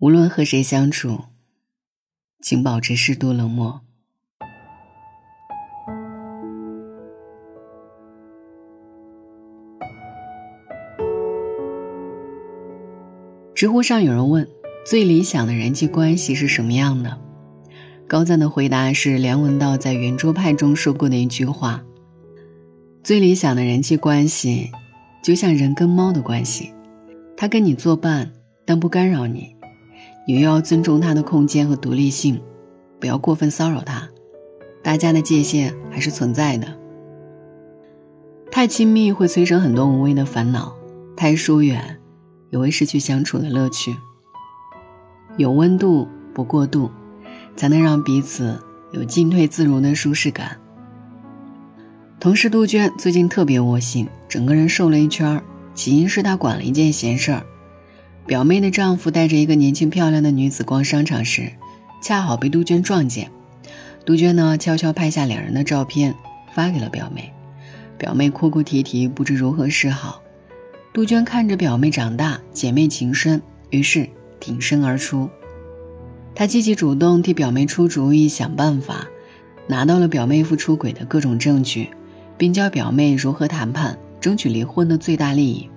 无论和谁相处，请保持适度冷漠。知乎上有人问：“最理想的人际关系是什么样的？”高赞的回答是梁文道在圆桌派中说过的一句话：“最理想的人际关系，就像人跟猫的关系，它跟你作伴，但不干扰你。”你又要尊重他的空间和独立性，不要过分骚扰他。大家的界限还是存在的。太亲密会催生很多无谓的烦恼，太疏远也会失去相处的乐趣。有温度不过度，才能让彼此有进退自如的舒适感。同事杜鹃最近特别窝心，整个人瘦了一圈儿，起因是她管了一件闲事儿。表妹的丈夫带着一个年轻漂亮的女子逛商场时，恰好被杜鹃撞见。杜鹃呢，悄悄拍下两人的照片，发给了表妹。表妹哭哭啼啼，不知如何是好。杜鹃看着表妹长大，姐妹情深，于是挺身而出。她积极主动替表妹出主意、想办法，拿到了表妹夫出轨的各种证据，并教表妹如何谈判，争取离婚的最大利益。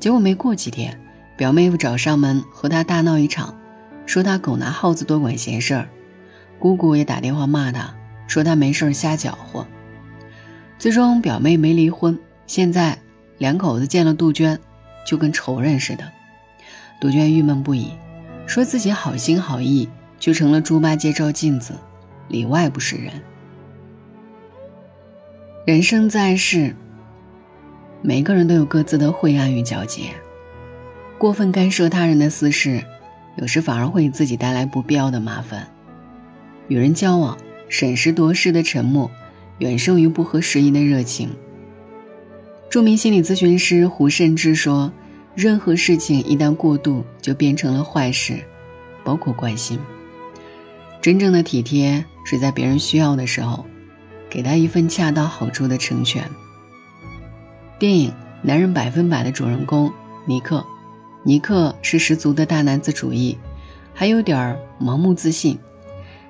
结果没过几天。表妹夫找上门和他大闹一场，说他狗拿耗子多管闲事儿。姑姑也打电话骂他，说他没事瞎搅和。最终表妹没离婚，现在两口子见了杜鹃，就跟仇人似的。杜鹃郁闷不已，说自己好心好意，就成了猪八戒照镜子，里外不是人。人生在世，每个人都有各自的晦暗与皎洁。过分干涉他人的私事，有时反而会给自己带来不必要的麻烦。与人交往，审时度势的沉默，远胜于不合时宜的热情。著名心理咨询师胡慎之说：“任何事情一旦过度，就变成了坏事，包括关心。真正的体贴是在别人需要的时候，给他一份恰到好处的成全。”电影《男人百分百》的主人公尼克。尼克是十足的大男子主义，还有点儿盲目自信。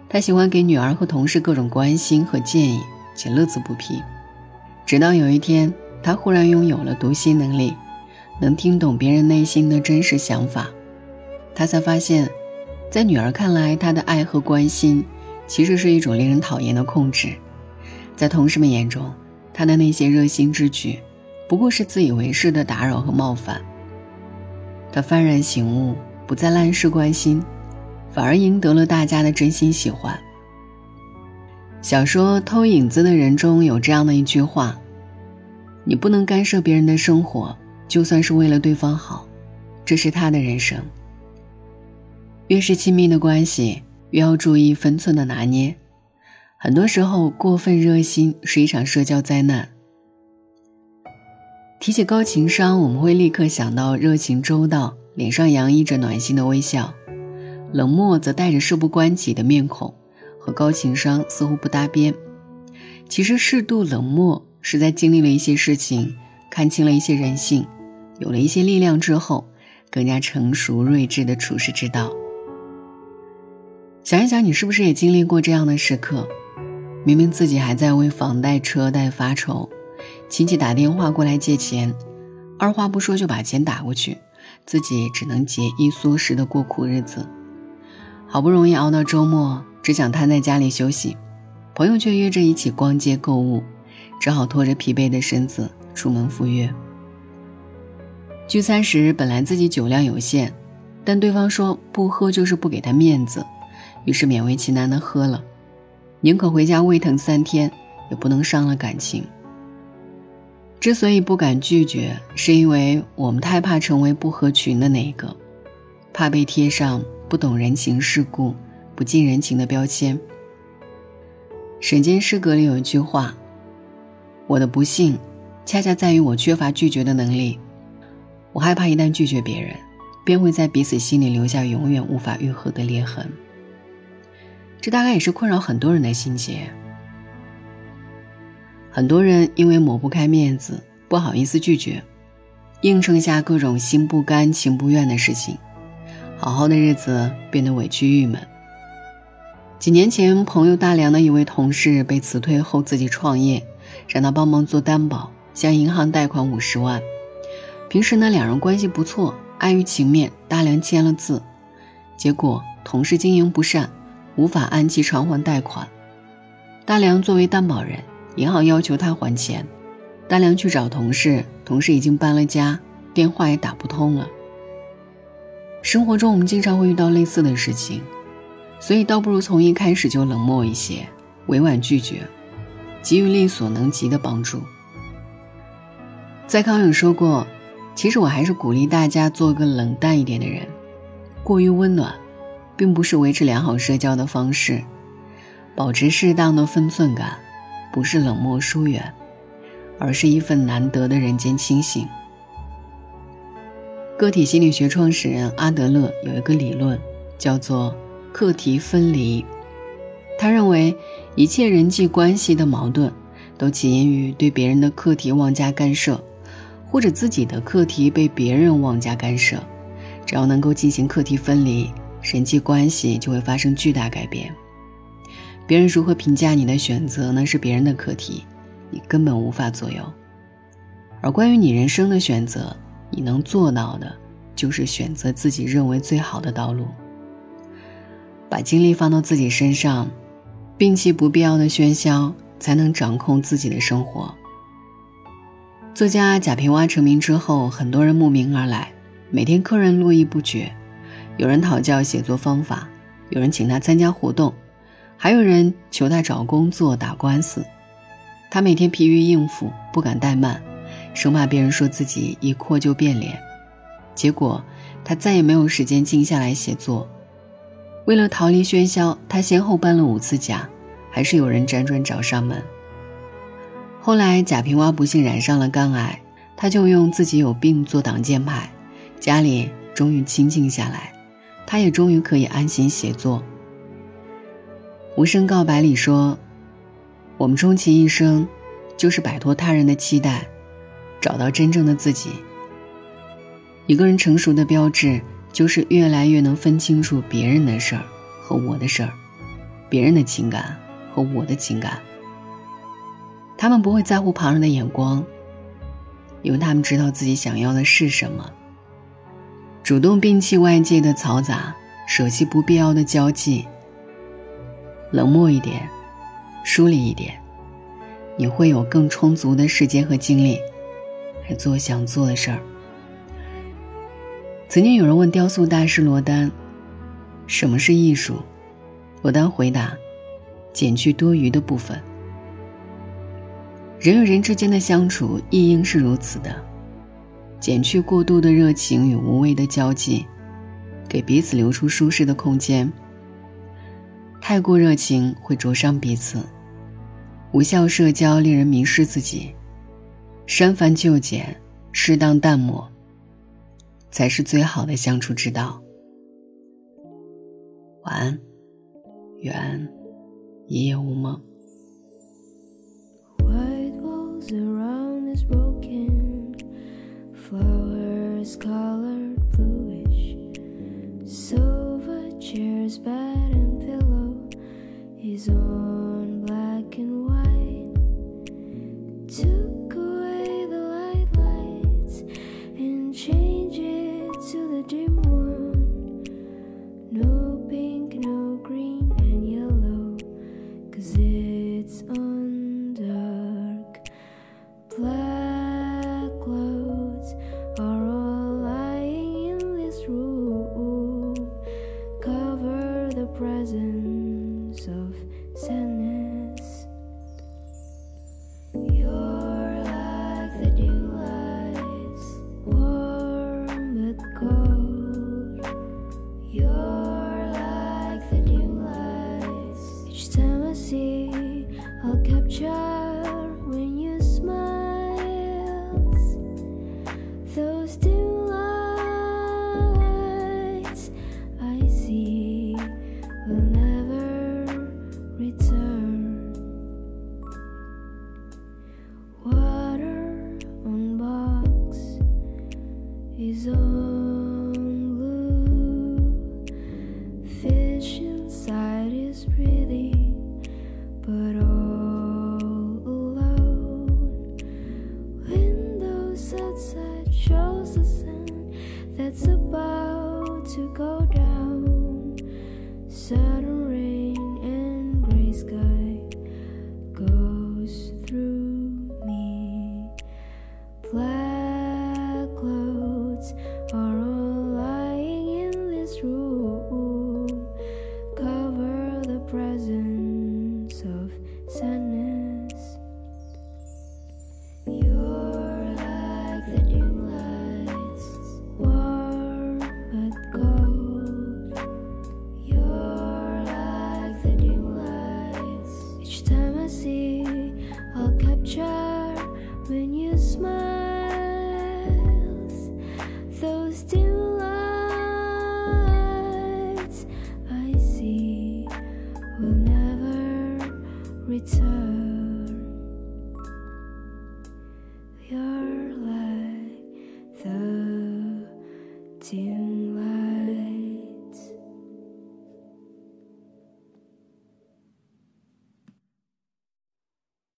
他喜欢给女儿和同事各种关心和建议，且乐此不疲。直到有一天，他忽然拥有了读心能力，能听懂别人内心的真实想法。他才发现，在女儿看来，他的爱和关心其实是一种令人讨厌的控制；在同事们眼中，他的那些热心之举，不过是自以为是的打扰和冒犯。他幡然醒悟，不再滥施关心，反而赢得了大家的真心喜欢。小说《偷影子的人》中有这样的一句话：“你不能干涉别人的生活，就算是为了对方好，这是他的人生。”越是亲密的关系，越要注意分寸的拿捏。很多时候，过分热心是一场社交灾难。提起高情商，我们会立刻想到热情周到、脸上洋溢着暖心的微笑；冷漠则带着事不关己的面孔，和高情商似乎不搭边。其实，适度冷漠是在经历了一些事情，看清了一些人性，有了一些力量之后，更加成熟睿智的处世之道。想一想，你是不是也经历过这样的时刻？明明自己还在为房贷、车贷发愁。亲戚打电话过来借钱，二话不说就把钱打过去，自己只能节衣缩食的过苦日子。好不容易熬到周末，只想瘫在家里休息，朋友却约着一起逛街购物，只好拖着疲惫的身子出门赴约。聚餐时本来自己酒量有限，但对方说不喝就是不给他面子，于是勉为其难的喝了，宁可回家胃疼三天，也不能伤了感情。之所以不敢拒绝，是因为我们太怕成为不合群的那一个，怕被贴上不懂人情世故、不近人情的标签。沈间诗格里有一句话：“我的不幸，恰恰在于我缺乏拒绝的能力。我害怕一旦拒绝别人，便会在彼此心里留下永远无法愈合的裂痕。”这大概也是困扰很多人的心结。很多人因为抹不开面子，不好意思拒绝，硬撑下各种心不甘情不愿的事情，好好的日子变得委屈郁闷。几年前，朋友大梁的一位同事被辞退后自己创业，让他帮忙做担保，向银行贷款五十万。平时呢，两人关系不错，碍于情面，大梁签了字。结果同事经营不善，无法按期偿还贷款。大梁作为担保人，银行要求他还钱。大梁去找同事，同事已经搬了家，电话也打不通了。生活中我们经常会遇到类似的事情，所以倒不如从一开始就冷漠一些，委婉拒绝，给予力所能及的帮助。在康永说过：“其实我还是鼓励大家做个冷淡一点的人。过于温暖，并不是维持良好社交的方式。保持适当的分寸感，不是冷漠疏远，而是一份难得的人间清醒。”个体心理学创始人阿德勒有一个理论，叫做课题分离。他认为，一切人际关系的矛盾，都起因于对别人的课题妄加干涉，或者自己的课题被别人妄加干涉。只要能够进行课题分离，人际关系就会发生巨大改变。别人如何评价你的选择，那是别人的课题，你根本无法左右。而关于你人生的选择，你能做到的，就是选择自己认为最好的道路。把精力放到自己身上，摒弃不必要的喧嚣，才能掌控自己的生活。作家贾平凹成名之后，很多人慕名而来，每天客人络绎不绝，有人讨教写作方法，有人请他参加活动，还有人求他找工作、打官司。他每天疲于应付，不敢怠慢。生怕别人说自己一扩就变脸，结果他再也没有时间静下来写作。为了逃离喧嚣，他先后搬了五次家，还是有人辗转找上门。后来贾平凹不幸染上了肝癌，他就用自己有病做挡箭牌，家里终于清静下来，他也终于可以安心写作。《无声告白》里说：“我们终其一生，就是摆脱他人的期待。”找到真正的自己。一个人成熟的标志，就是越来越能分清楚别人的事儿和我的事儿，别人的情感和我的情感。他们不会在乎旁人的眼光，因为他们知道自己想要的是什么。主动摒弃外界的嘈杂，舍弃不必要的交际，冷漠一点，疏离一点，你会有更充足的时间和精力。来做想做的事儿。曾经有人问雕塑大师罗丹：“什么是艺术？”罗丹回答：“减去多余的部分。人与人之间的相处亦应是如此的，减去过度的热情与无谓的交际，给彼此留出舒适的空间。太过热情会灼伤彼此，无效社交令人迷失自己。”删繁就简，适当淡漠，才是最好的相处之道。晚安，愿一夜无梦。always on black and white. Took away the light lights and changed it to the dim one. No pink, no green and yellow, cause it's on dark. Black clouds are all lying in this room. Cover the present of sand is all. Return.